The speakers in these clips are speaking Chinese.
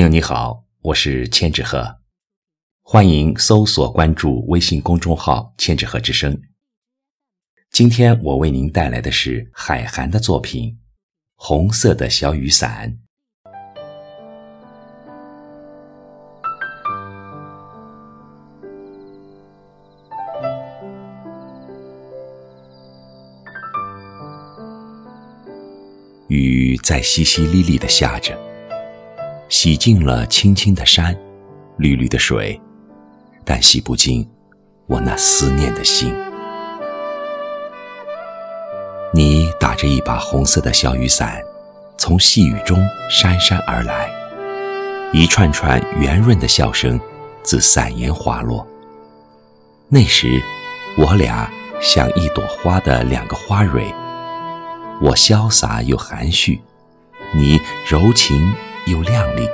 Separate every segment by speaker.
Speaker 1: 朋友你好，我是千纸鹤，欢迎搜索关注微信公众号“千纸鹤之声”。今天我为您带来的是海涵的作品《红色的小雨伞》。雨在淅淅沥沥的下着，洗净了青青的山，绿绿的水，但洗不尽我那思念的心。你打着一把红色的小雨伞，从细雨中姗姗而来，一串串圆润的笑声自伞沿滑落。那时，我俩像一朵花的两个花蕊。我潇洒又含蓄，你柔情又靓丽。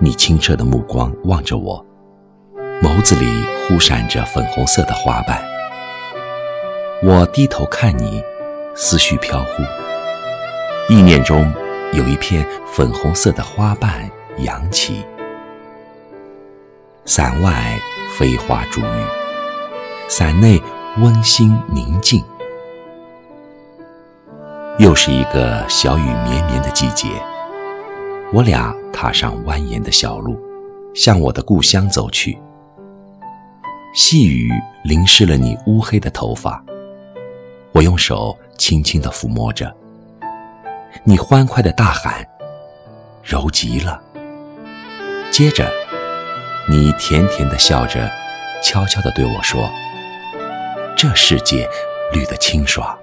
Speaker 1: 你清澈的目光望着我，眸子里忽闪着粉红色的花瓣。我低头看你，思绪飘忽，意念中有一片粉红色的花瓣扬起。伞外飞花逐雨，伞内温馨宁静。又是一个小雨绵绵的季节，我俩踏上蜿蜒的小路，向我的故乡走去。细雨淋湿了你乌黑的头发，我用手轻轻地抚摸着。你欢快的大喊：“柔极了！”接着，你甜甜的笑着，悄悄地对我说：“这世界绿得清爽，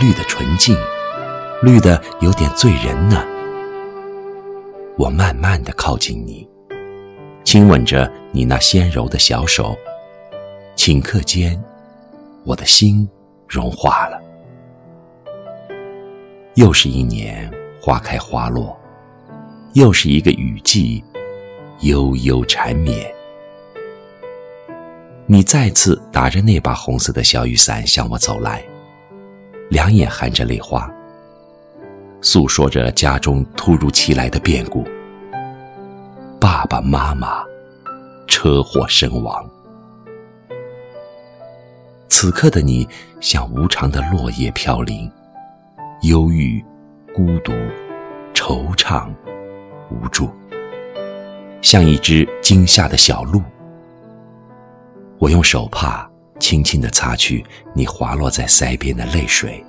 Speaker 1: 绿得纯净。”绿的有点醉人呢。我慢慢的靠近你，亲吻着你那纤柔的小手，顷刻间，我的心融化了。又是一年花开花落，又是一个雨季，悠悠缠绵。你再次打着那把红色的小雨伞向我走来，两眼含着泪花。诉说着家中突如其来的变故：爸爸妈妈车祸身亡。此刻的你，像无常的落叶飘零，忧郁、孤独、惆怅、无助，像一只惊吓的小鹿。我用手帕轻轻地擦去你滑落在腮边的泪水，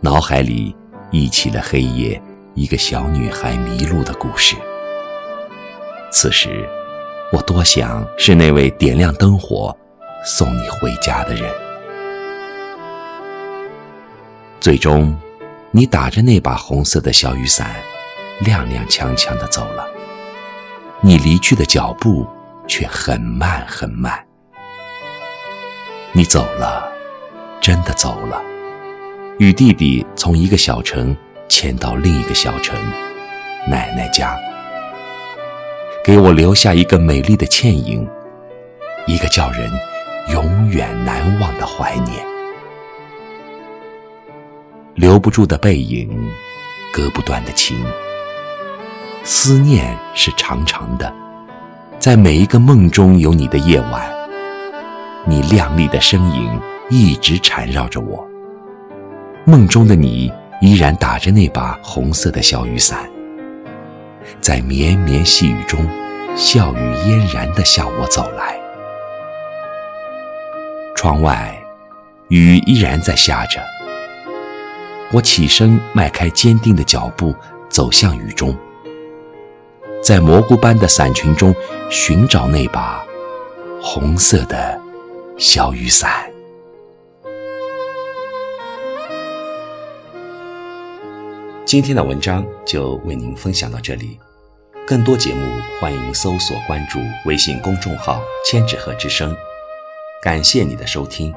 Speaker 1: 脑海里。忆起了黑夜，一个小女孩迷路的故事。此时，我多想是那位点亮灯火、送你回家的人。最终，你打着那把红色的小雨伞，踉踉跄跄地走了。你离去的脚步却很慢很慢。你走了，真的走了。与弟弟从一个小城迁到另一个小城，奶奶家，给我留下一个美丽的倩影，一个叫人永远难忘的怀念。留不住的背影，割不断的情，思念是长长的，在每一个梦中有你的夜晚，你靓丽的身影一直缠绕着我。梦中的你依然打着那把红色的小雨伞，在绵绵细雨中，笑语嫣然地向我走来。窗外，雨依然在下着。我起身，迈开坚定的脚步，走向雨中，在蘑菇般的伞群中寻找那把红色的小雨伞。今天的文章就为您分享到这里，更多节目欢迎搜索关注微信公众号“千纸鹤之声”。感谢你的收听。